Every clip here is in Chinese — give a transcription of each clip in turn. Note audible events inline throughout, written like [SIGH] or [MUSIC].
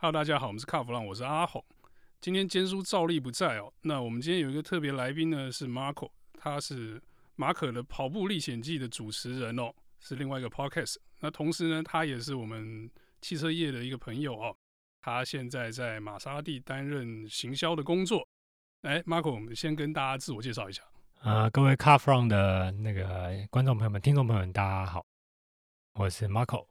Hello，大家好，我们是卡弗朗，我是阿红。今天坚叔照例不在哦，那我们今天有一个特别来宾呢，是 Marco，他是马可的跑步历险记的主持人哦，是另外一个 podcast。那同时呢，他也是我们汽车业的一个朋友哦，他现在在玛莎拉蒂担任行销的工作。哎，Marco，我们先跟大家自我介绍一下。啊、各位 Car From 的那个观众朋友们、听众朋友们，大家好，我是 Marco。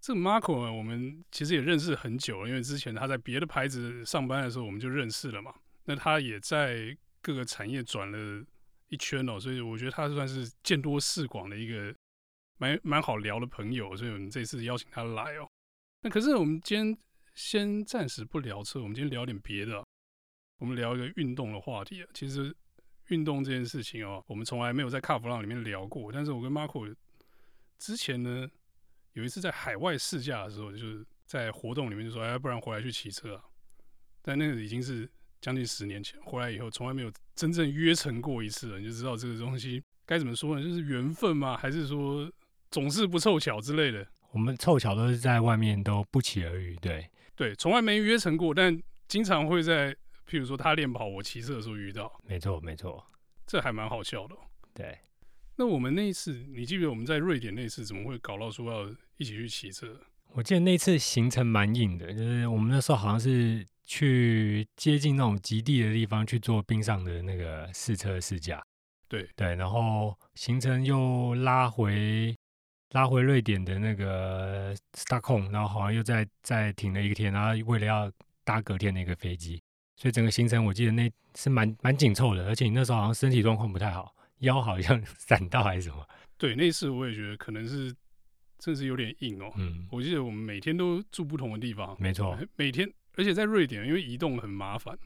这个 Marco 呢，我们其实也认识很久了，因为之前他在别的牌子上班的时候，我们就认识了嘛。那他也在各个产业转了一圈哦，所以我觉得他算是见多识广的一个蛮蛮好聊的朋友，所以我们这次邀请他来哦。那可是我们今天先暂时不聊车，我们今天聊点别的，我们聊一个运动的话题啊。其实。运动这件事情哦，我们从来没有在卡弗朗里面聊过。但是我跟 Marco 之前呢，有一次在海外试驾的时候，就是在活动里面就说：“哎，不然回来去骑车啊。”但那个已经是将近十年前，回来以后从来没有真正约成过一次了。你就知道这个东西该怎么说呢？就是缘分吗？还是说总是不凑巧之类的？我们凑巧都是在外面都不期而遇，对对，从来没约成过，但经常会在。譬如说他练跑，我骑车的时候遇到，没错没错，这还蛮好笑的喔。对，那我们那一次，你记不记得我们在瑞典那次怎么会搞到说要一起去骑车？我记得那次行程蛮硬的，就是我们那时候好像是去接近那种极地的地方去做冰上的那个试车试驾。对对，然后行程又拉回拉回瑞典的那个 Stockholm，然后好像又再再停了一个天，然后为了要搭隔天的一个飞机。所以整个行程我记得那是蛮蛮紧凑的，而且你那时候好像身体状况不太好，腰好像 [LAUGHS] 闪到还是什么？对，那次我也觉得可能是真是有点硬哦。嗯，我记得我们每天都住不同的地方，没错，每天，而且在瑞典，因为移动很麻烦，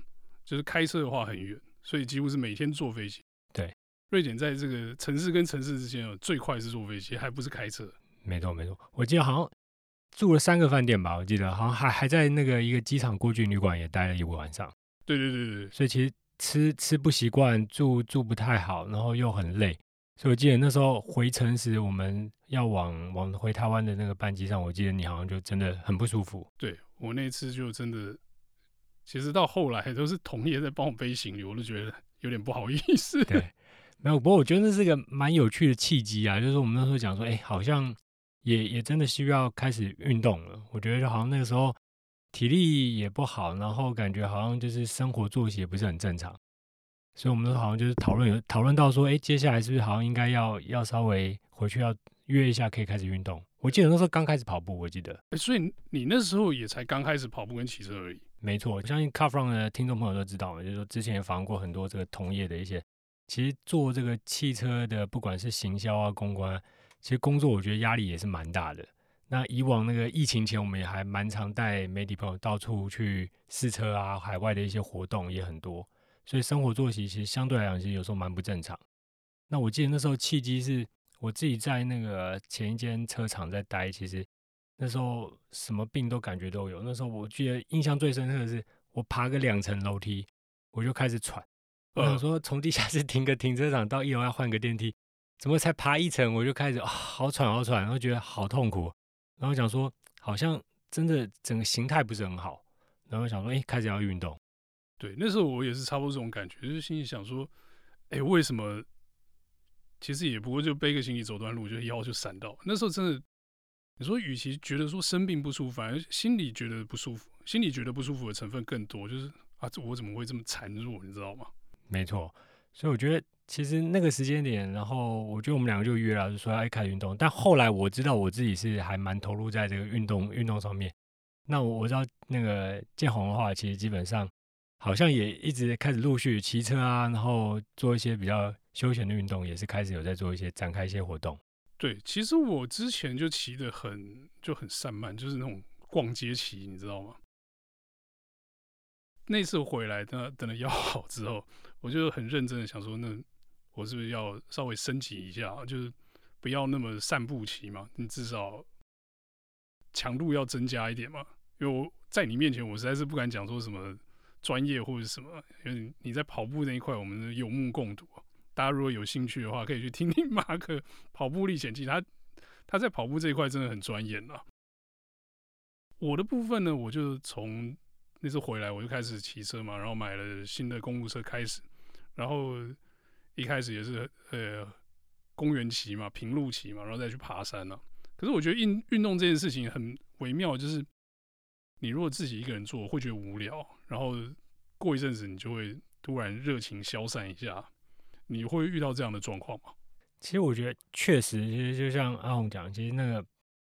就是开车的话很远，所以几乎是每天坐飞机。对，瑞典在这个城市跟城市之间哦，最快是坐飞机，还不是开车。没错没错，我记得好像。住了三个饭店吧，我记得好像还还在那个一个机场过境旅馆也待了一个晚上。对对对对，所以其实吃吃不习惯，住住不太好，然后又很累。所以我记得那时候回程时，我们要往往回台湾的那个班机上，我记得你好像就真的很不舒服。对，我那次就真的，其实到后来都是同业在帮我背行李，我都觉得有点不好意思。[LAUGHS] 对，没有，不过我觉得那是个蛮有趣的契机啊，就是我们那时候讲说，哎，好像。也也真的需要开始运动了，我觉得就好像那个时候体力也不好，然后感觉好像就是生活作息也不是很正常，所以我们都好像就是讨论有讨论到说，哎，接下来是不是好像应该要要稍微回去要约一下，可以开始运动。我记得那时候刚开始跑步，我记得，所以你那时候也才刚开始跑步跟骑车而已。没错，我相信 Car From 的听众朋友都知道嘛，就是说之前也访问过很多这个同业的一些，其实做这个汽车的，不管是行销啊、公关。其实工作我觉得压力也是蛮大的。那以往那个疫情前，我们也还蛮常带媒体朋友到处去试车啊，海外的一些活动也很多，所以生活作息其实相对来讲，其实有时候蛮不正常。那我记得那时候契机是我自己在那个前一间车厂在待，其实那时候什么病都感觉都有。那时候我记得印象最深刻的是，我爬个两层楼梯，我就开始喘。我想说从地下室停个停车场到一楼要换个电梯。怎么才爬一层我就开始啊，好喘好喘，然后觉得好痛苦，然后想说好像真的整个形态不是很好，然后想说哎，开始要运动。对，那时候我也是差不多这种感觉，就是心里想说，哎，为什么？其实也不过就背个行李走段路，就腰就闪到。那时候真的，你说与其觉得说生病不舒服，反而心里觉得不舒服，心里觉得不舒服的成分更多，就是啊，这我怎么会这么孱弱，你知道吗？没错，所以我觉得。其实那个时间点，然后我觉得我们两个就约了，就说要开始运动。但后来我知道我自己是还蛮投入在这个运动运动上面。那我我知道那个建宏的话，其实基本上好像也一直开始陆续骑车啊，然后做一些比较休闲的运动，也是开始有在做一些展开一些活动。对，其实我之前就骑得很就很散漫，就是那种逛街骑，你知道吗？那次回来等等了腰好之后，我就很认真的想说那。我是不是要稍微升级一下？就是不要那么散步骑嘛，你至少强度要增加一点嘛。因为我在你面前，我实在是不敢讲说什么专业或者什么。因为你在跑步那一块，我们有目共睹。大家如果有兴趣的话，可以去听听 [LAUGHS] 马克《跑步历险记》，他他在跑步这一块真的很专业了。我的部分呢，我就从那次回来，我就开始骑车嘛，然后买了新的公路车开始，然后一开始也是呃公园骑嘛，平路骑嘛，然后再去爬山了。可是我觉得运运动这件事情很微妙，就是你如果自己一个人做，会觉得无聊，然后过一阵子你就会突然热情消散一下。你会遇到这样的状况吗？其实我觉得确实，其实就像阿红讲，其实那个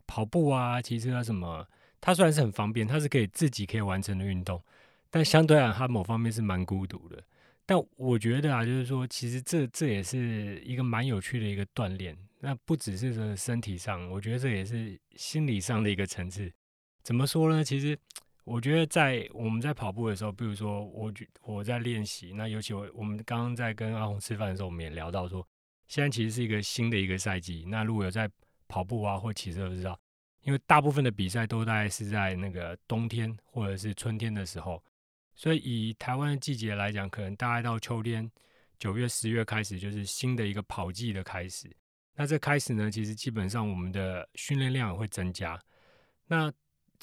跑步啊、骑车啊什么，它虽然是很方便，它是可以自己可以完成的运动，但相对来它某方面是蛮孤独的。但我觉得啊，就是说，其实这这也是一个蛮有趣的一个锻炼。那不只是说身体上，我觉得这也是心理上的一个层次。怎么说呢？其实我觉得在我们在跑步的时候，比如说我我在练习，那尤其我我们刚刚在跟阿红吃饭的时候，我们也聊到说，现在其实是一个新的一个赛季。那如果有在跑步啊或骑车，都知道，因为大部分的比赛都大概是在那个冬天或者是春天的时候，所以以台湾的季节来讲，可能大概到秋天九月十月开始，就是新的一个跑季的开始。那这开始呢，其实基本上我们的训练量也会增加。那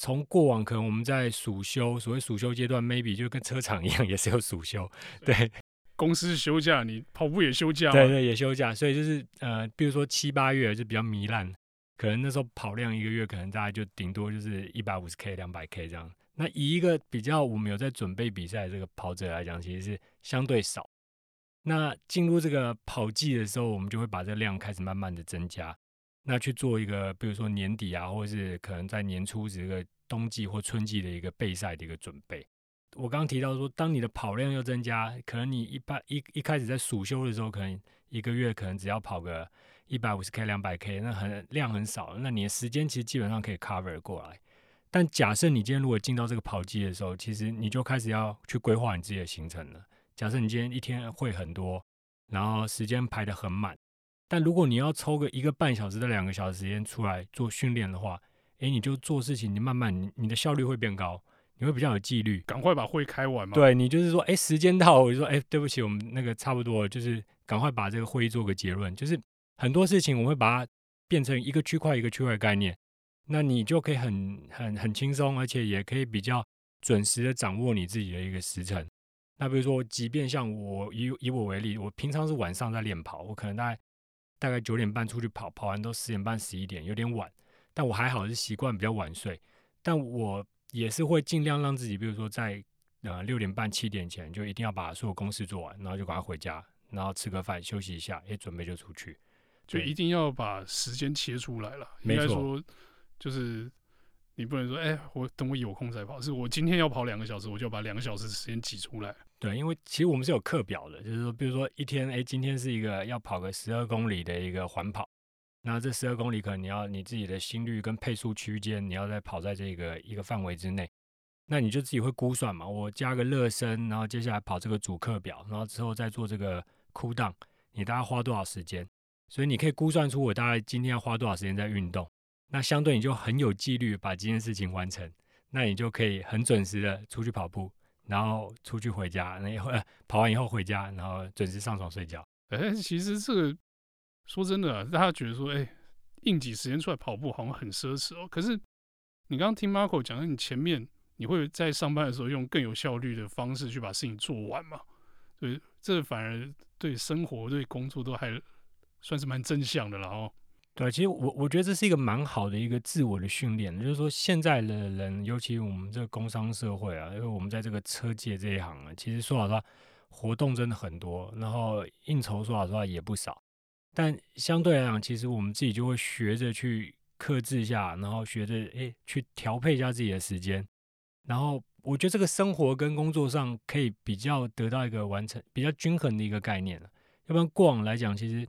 从过往可能我们在暑休，所谓暑休阶段，maybe 就跟车厂一样，也是有暑休。对，公司休假，你跑步也休假。对对，也休假。所以就是呃，比如说七八月就比较糜烂，可能那时候跑量一个月可能大概就顶多就是一百五十 K、两百 K 这样。那以一个比较我们有在准备比赛的这个跑者来讲，其实是相对少。那进入这个跑季的时候，我们就会把这个量开始慢慢的增加，那去做一个，比如说年底啊，或者是可能在年初这个冬季或春季的一个备赛的一个准备。我刚刚提到说，当你的跑量要增加，可能你一般一一开始在暑休的时候，可能一个月可能只要跑个一百五十 K、两百 K，那很量很少，那你的时间其实基本上可以 cover 过来。但假设你今天如果进到这个跑季的时候，其实你就开始要去规划你自己的行程了。假设你今天一天会很多，然后时间排得很满，但如果你要抽个一个半小时到两个小时时间出来做训练的话，诶，你就做事情，你慢慢你你的效率会变高，你会比较有纪律，赶快把会开完嘛。对，你就是说，诶，时间到，我就说，诶，对不起，我们那个差不多了，就是赶快把这个会议做个结论。就是很多事情我会把它变成一个区块一个区块的概念，那你就可以很很很轻松，而且也可以比较准时的掌握你自己的一个时辰。那比如说，即便像我以以我为例，我平常是晚上在练跑，我可能大概大概九点半出去跑，跑完都十点半十一点，有点晚。但我还好是习惯比较晚睡，但我也是会尽量让自己，比如说在呃六点半七点前就一定要把所有公事做完，然后就赶快回家，然后吃个饭休息一下，也准备就出去，就一定要把时间切出来了。应该说就是。你不能说，哎、欸，我等我有空再跑，是我今天要跑两个小时，我就要把两个小时的时间挤出来。对，因为其实我们是有课表的，就是说，比如说一天，哎、今天是一个要跑个十二公里的一个环跑，那这十二公里可能你要你自己的心率跟配速区间，你要再跑在这个一个范围之内，那你就自己会估算嘛，我加个热身，然后接下来跑这个主课表，然后之后再做这个 cool down，你大概花多少时间？所以你可以估算出我大概今天要花多少时间在运动。那相对你就很有纪律把这件事情完成，那你就可以很准时的出去跑步，然后出去回家，那以后 [LAUGHS] 跑完以后回家，然后准时上床睡觉。哎、其实这个说真的、大家觉得说，哎、欸，硬挤时间出来跑步好像很奢侈哦。可是你刚刚听 Marco 讲，你前面你会在上班的时候用更有效率的方式去把事情做完嘛？对这反而对生活、对工作都还算是蛮正向的了哦。对，其实我我觉得这是一个蛮好的一个自我的训练，就是说现在的人，尤其我们这个工商社会啊，因为我们在这个车界这一行啊，其实说老实话，活动真的很多，然后应酬说老实话也不少，但相对来讲，其实我们自己就会学着去克制一下，然后学着诶去调配一下自己的时间，然后我觉得这个生活跟工作上可以比较得到一个完成比较均衡的一个概念了，要不然过往来讲，其实。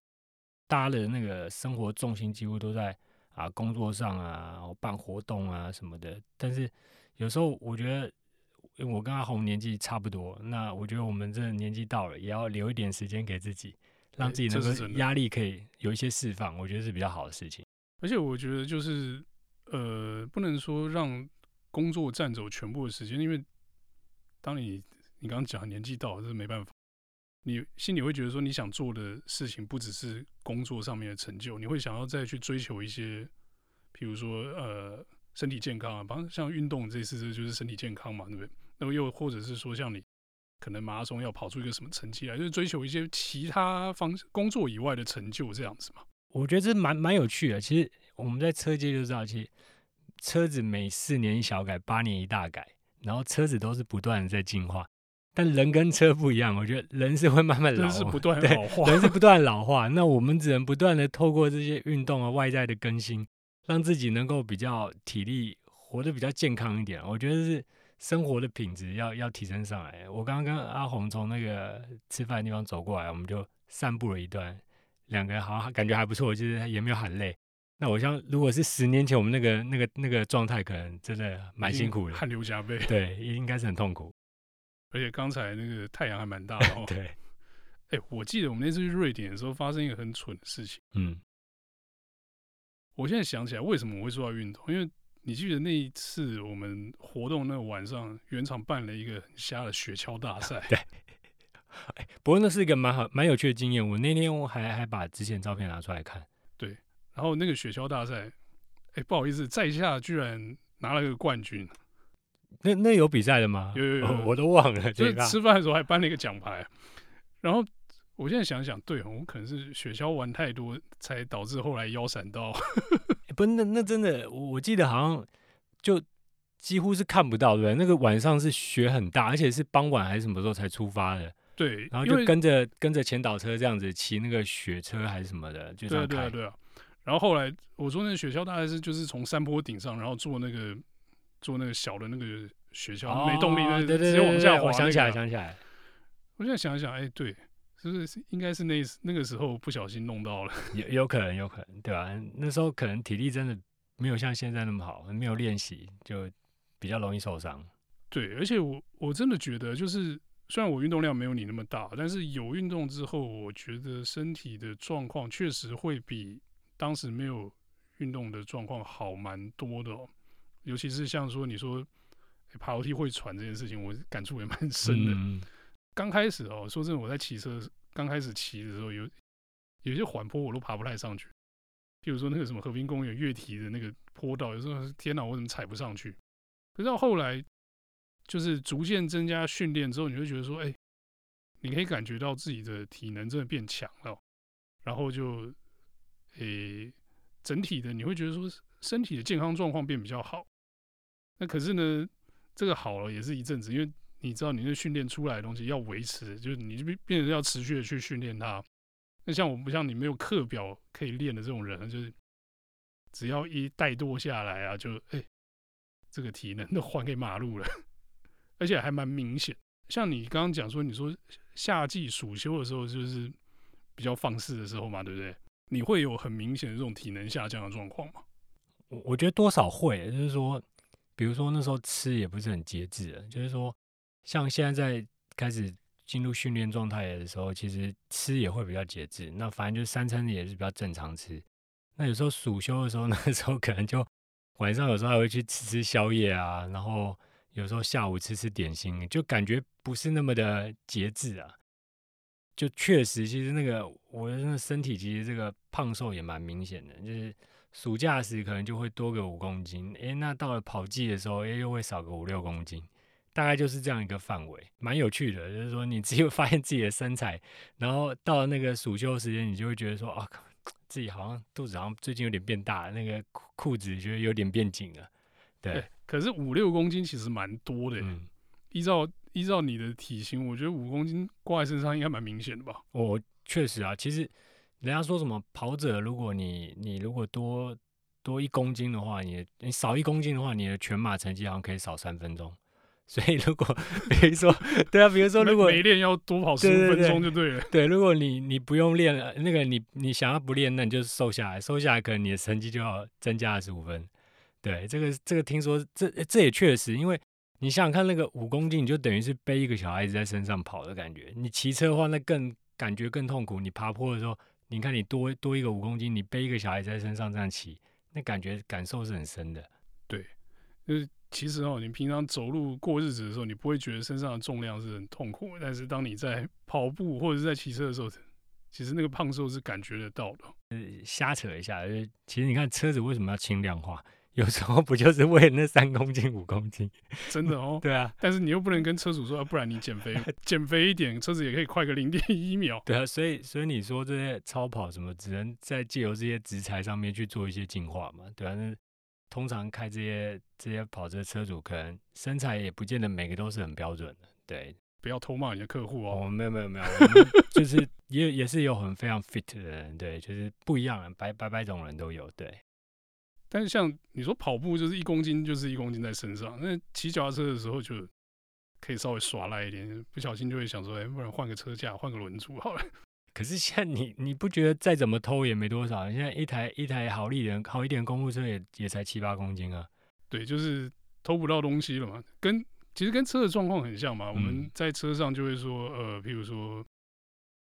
大家的那个生活重心几乎都在啊工作上啊，办活动啊什么的。但是有时候我觉得，因为我跟阿红年纪差不多，那我觉得我们这年纪到了，也要留一点时间给自己，让自己能够压力可以有一些释放，我觉得是比较好的事情。而且我觉得就是呃，不能说让工作占走全部的时间，因为当你你刚刚讲年纪到了，这是没办法。你心里会觉得说，你想做的事情不只是工作上面的成就，你会想要再去追求一些，比如说呃身体健康啊，包括像运动这次这就是身体健康嘛，对不对？那么又或者是说像你可能马拉松要跑出一个什么成绩来，就是追求一些其他方工作以外的成就这样子嘛。我觉得这蛮蛮有趣的。其实我们在车界就知道，其实车子每四年一小改，八年一大改，然后车子都是不断的在进化。但人跟车不一样，我觉得人是会慢慢老化，是不断老化，人是不断老化。[LAUGHS] 那我们只能不断的透过这些运动啊，外在的更新，让自己能够比较体力活得比较健康一点。我觉得是生活的品质要要提升上来。我刚刚跟阿红从那个吃饭的地方走过来，我们就散步了一段，两个人好像感觉还不错，就是也没有喊累。那我想，如果是十年前我们那个那个那个状态，可能真的蛮辛苦的，汗流浃背，对，应该是很痛苦。而且刚才那个太阳还蛮大的哦。[LAUGHS] 对，哎、欸，我记得我们那次去瑞典的时候，发生一个很蠢的事情。嗯，我现在想起来，为什么我会说到运动？因为你记得那一次我们活动那个晚上，原厂办了一个很瞎的雪橇大赛。[LAUGHS] 对，哎，不过那是一个蛮好、蛮有趣的经验。我那天我还还把之前照片拿出来看。对，然后那个雪橇大赛，哎、欸，不好意思，在下居然拿了个冠军。那那有比赛的吗？有有有，哦、我都忘了。就是吃饭的时候还颁了一个奖牌。然后我现在想想，对，我可能是雪橇玩太多，才导致后来腰闪到。[LAUGHS] 欸、不，那那真的，我记得好像就几乎是看不到，对不对？那个晚上是雪很大，而且是傍晚还是什么时候才出发的？对，然后就跟着跟着前导车这样子骑那个雪车还是什么的，就这样开。对啊对啊。然后后来我说那个雪橇大概是就是从山坡顶上，然后坐那个。做那个小的那个学校、哦、没动力，那直接往下滑、那个。我想起来，想起来。我现在想一想，哎、欸，对，是不是应该是那那个时候不小心弄到了？[LAUGHS] 有有可能，有可能，对吧、啊？那时候可能体力真的没有像现在那么好，没有练习就比较容易受伤。对，而且我我真的觉得，就是虽然我运动量没有你那么大，但是有运动之后，我觉得身体的状况确实会比当时没有运动的状况好蛮多的哦。尤其是像说你说爬楼梯会喘这件事情，我感触也蛮深的。刚、嗯、开始哦，说真的，我在骑车刚开始骑的时候，有有些缓坡我都爬不太上去。譬如说那个什么和平公园越堤的那个坡道，有时候天哪，我怎么踩不上去？可是到后来，就是逐渐增加训练之后，你会觉得说，哎、欸，你可以感觉到自己的体能真的变强了，然后就诶、欸，整体的你会觉得说身体的健康状况变比较好。那可是呢，这个好了也是一阵子，因为你知道，你那训练出来的东西要维持，就是你就变变成要持续的去训练它。那像我不像你没有课表可以练的这种人，就是只要一怠惰下来啊，就哎、这个体能都还给马路了，[LAUGHS] 而且还蛮明显。像你刚刚讲说，你说夏季暑休的时候就是比较放肆的时候嘛，对不对？你会有很明显的这种体能下降的状况吗？我我觉得多少会，就是说。比如说那时候吃也不是很节制，就是说像现在在开始进入训练状态的时候，其实吃也会比较节制。那反正就是三餐也是比较正常吃。那有时候暑休的时候，[LAUGHS] 那时候可能就晚上有时候还会去吃吃宵夜啊，然后有时候下午吃吃点心，就感觉不是那么的节制啊。就确实，其实那个我的那身体其实这个胖瘦也蛮明显的，就是。暑假时可能就会多个五公斤，诶，那到了跑季的时候，诶，又会少个五六公斤，大概就是这样一个范围，蛮有趣的。就是说，你只有发现自己的身材，然后到了那个暑休时间，你就会觉得说，啊，自己好像肚子好像最近有点变大，那个裤子觉得有点变紧了。对，欸、可是五六公斤其实蛮多的、嗯。依照依照你的体型，我觉得五公斤挂在身上应该蛮明显的吧？我确实啊，其实。人家说什么跑者，如果你你如果多多一公斤的话，你你少一公斤的话，你的全马成绩好像可以少三分钟。所以如果比如说，对啊，比如说如果没练要多跑十五分钟就对了。对，如果你你不用练了，那个你你想要不练，那你就瘦下来，瘦下来可能你的成绩就要增加二十五分。对，这个这个听说这这也确实，因为你想想看，那个五公斤你就等于是背一个小孩子在身上跑的感觉。你骑车的话，那更感觉更痛苦。你爬坡的时候。你看，你多多一个五公斤，你背一个小孩在身上这样骑，那感觉感受是很深的。对，就是其实哦，你平常走路过日子的时候，你不会觉得身上的重量是很痛苦，但是当你在跑步或者是在骑车的时候，其实那个胖瘦是感觉得到的。呃，瞎扯一下，就是其实你看车子为什么要轻量化？有时候不就是为了那三公斤五公斤？真的哦。[LAUGHS] 对啊，但是你又不能跟车主说，啊、不然你减肥，[LAUGHS] 减肥一点，车子也可以快个零点一秒。对啊，所以所以你说这些超跑什么，只能在借由这些直材上面去做一些进化嘛？对啊，那通常开这些这些跑车车主，可能身材也不见得每个都是很标准的。对，不要偷骂你的客户哦。哦，没有没有没有，就是 [LAUGHS] 也也是有很非常 fit 的人，对，就是不一样的，百百百种人都有，对。但是像你说跑步就是一公斤就是一公斤在身上，那骑脚踏车的时候就可以稍微耍赖一点，不小心就会想说，哎，不然换个车架，换个轮组好了。[LAUGHS] 可是现在你你不觉得再怎么偷也没多少？现在一台一台好一点好一点公路车也也才七八公斤啊。对，就是偷不到东西了嘛。跟其实跟车的状况很像嘛。嗯、我们在车上就会说，呃，譬如说，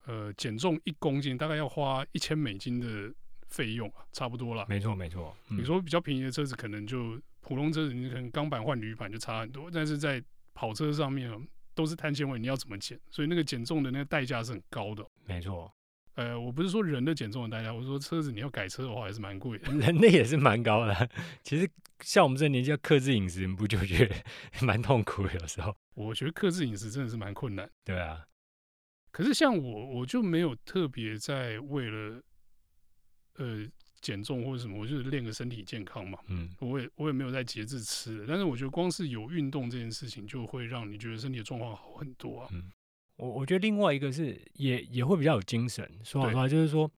呃，减重一公斤大概要花一千美金的。费用啊，差不多了。没错，没错。嗯、你说比较便宜的车子，可能就普通车子，你可能钢板换铝板就差很多。但是在跑车上面都是碳纤维，你要怎么减？所以那个减重的那个代价是很高的。没错。呃，我不是说人的减重的代价，我说车子你要改车的话，还是蛮贵的。人的也是蛮高的。[LAUGHS] 其实像我们这年纪要克制饮食，你不就觉得蛮痛苦的？有时候，我觉得克制饮食真的是蛮困难。对啊。可是像我，我就没有特别在为了。呃，减重或者什么，我就是练个身体健康嘛。嗯，我也我也没有在节制吃的，但是我觉得光是有运动这件事情，就会让你觉得身体的状况好很多啊。嗯，我我觉得另外一个是也也会比较有精神。说实话，就是说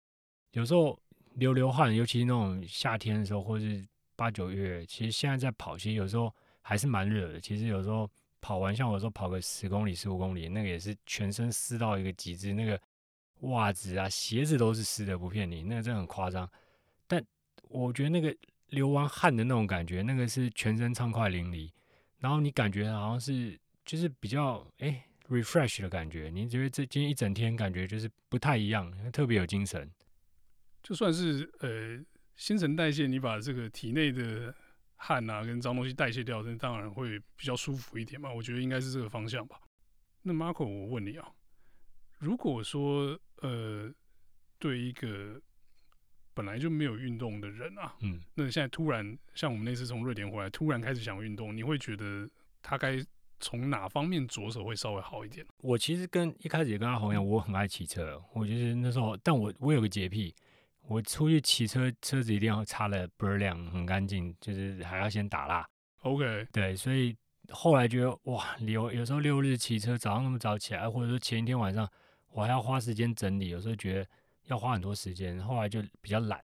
有时候流流汗，尤其是那种夏天的时候，或是八九月，其实现在在跑，其实有时候还是蛮热的。其实有时候跑完，像我说跑个十公里、十五公里，那个也是全身湿到一个极致，那个。袜子啊，鞋子都是湿的，不骗你，那个真的很夸张。但我觉得那个流完汗的那种感觉，那个是全身畅快淋漓，然后你感觉好像是就是比较哎 refresh 的感觉。你觉得这今天一整天感觉就是不太一样，特别有精神。就算是呃新陈代谢，你把这个体内的汗啊跟脏东西代谢掉，那当然会比较舒服一点嘛。我觉得应该是这个方向吧。那 Marco，我问你啊。如果说呃，对一个本来就没有运动的人啊，嗯，那现在突然像我们那次从瑞典回来，突然开始想运动，你会觉得他该从哪方面着手会稍微好一点？我其实跟一开始也跟阿红一样，我很爱骑车，我就是那时候，但我我有个洁癖，我出去骑车，车子一定要擦的倍儿亮，很干净，就是还要先打蜡。OK，对，所以后来觉得哇，有有时候六日骑车，早上那么早起来，或者说前一天晚上。我还要花时间整理，有时候觉得要花很多时间，后来就比较懒，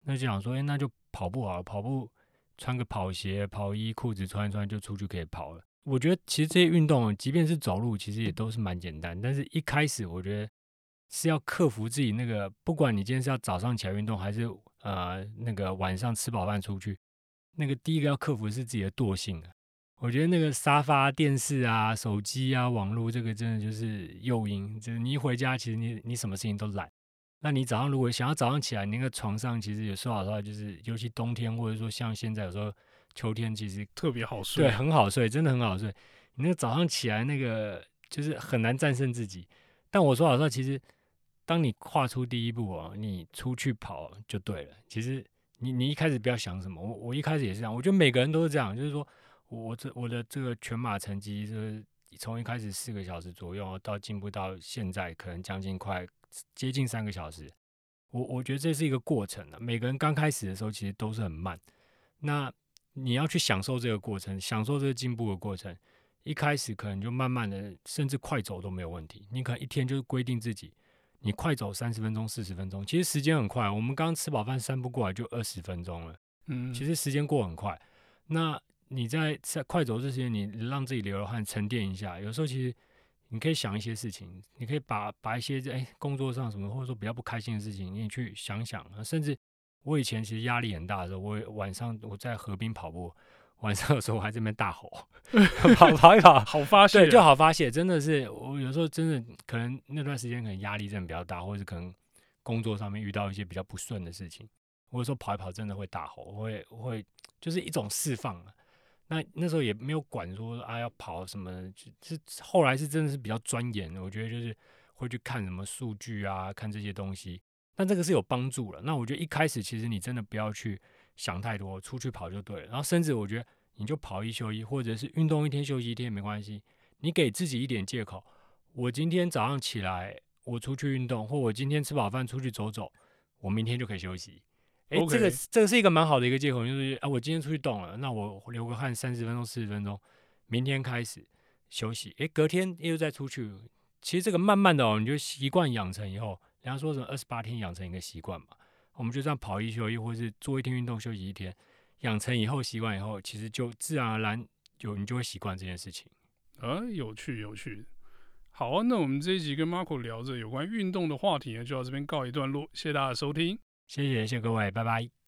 那就想说，哎，那就跑步好了，跑步穿个跑鞋、跑衣、裤子穿一穿就出去可以跑了。我觉得其实这些运动，即便是走路，其实也都是蛮简单。但是一开始我觉得是要克服自己那个，不管你今天是要早上起来运动，还是呃那个晚上吃饱饭出去，那个第一个要克服是自己的惰性啊。我觉得那个沙发、电视啊、手机啊、网络，这个真的就是诱因。就是你一回家，其实你你什么事情都懒。那你早上如果想要早上起来，你那个床上其实也说老实话，就是尤其冬天或者说像现在有时候秋天，其实特别好睡，对，很好睡，真的很好睡。你那个早上起来那个就是很难战胜自己。但我说老实话，其实当你跨出第一步哦，你出去跑就对了。其实你你一开始不要想什么，我我一开始也是这样，我觉得每个人都是这样，就是说。我这我的这个全马成绩，就是从一开始四个小时左右，到进步到现在，可能将近快接近三个小时。我我觉得这是一个过程啊，每个人刚开始的时候其实都是很慢。那你要去享受这个过程，享受这个进步的过程。一开始可能就慢慢的，甚至快走都没有问题。你可能一天就是规定自己，你快走三十分钟、四十分钟，其实时间很快。我们刚吃饱饭散步过来就二十分钟了，嗯，其实时间过很快。那你在在快走这些，你让自己流了汗沉淀一下。有时候其实你可以想一些事情，你可以把把一些在、欸、工作上什么，或者说比较不开心的事情，你去想想。甚至我以前其实压力很大的时候，我晚上我在河边跑步，晚上的时候我还在那边大吼，跑跑一跑，[LAUGHS] 好发泄，对，就好发泄。真的是我有时候真的可能那段时间可能压力真的比较大，或者是可能工作上面遇到一些比较不顺的事情，或者说跑一跑真的会大吼，会会就是一种释放。那那时候也没有管说啊要跑什么，就是后来是真的是比较钻研的。我觉得就是会去看什么数据啊，看这些东西。但这个是有帮助了。那我觉得一开始其实你真的不要去想太多，出去跑就对了。然后甚至我觉得你就跑一休一，或者是运动一天休息一天也没关系。你给自己一点借口，我今天早上起来我出去运动，或我今天吃饱饭出去走走，我明天就可以休息。诶，Okay. 这个这个是一个蛮好的一个借口，就是啊，我今天出去动了，那我流个汗三十分钟四十分钟，明天开始休息。诶，隔天又再出去。其实这个慢慢的哦，你就习惯养成以后，人家说什么二十八天养成一个习惯嘛，我们就这样跑一休一，或是做一天运动休息一天，养成以后习惯以后，其实就自然而然就你就会习惯这件事情。啊，有趣有趣。好啊，那我们这一集跟 Marco 聊着有关运动的话题呢，就到这边告一段落，谢谢大家的收听，谢谢谢谢各位，拜拜。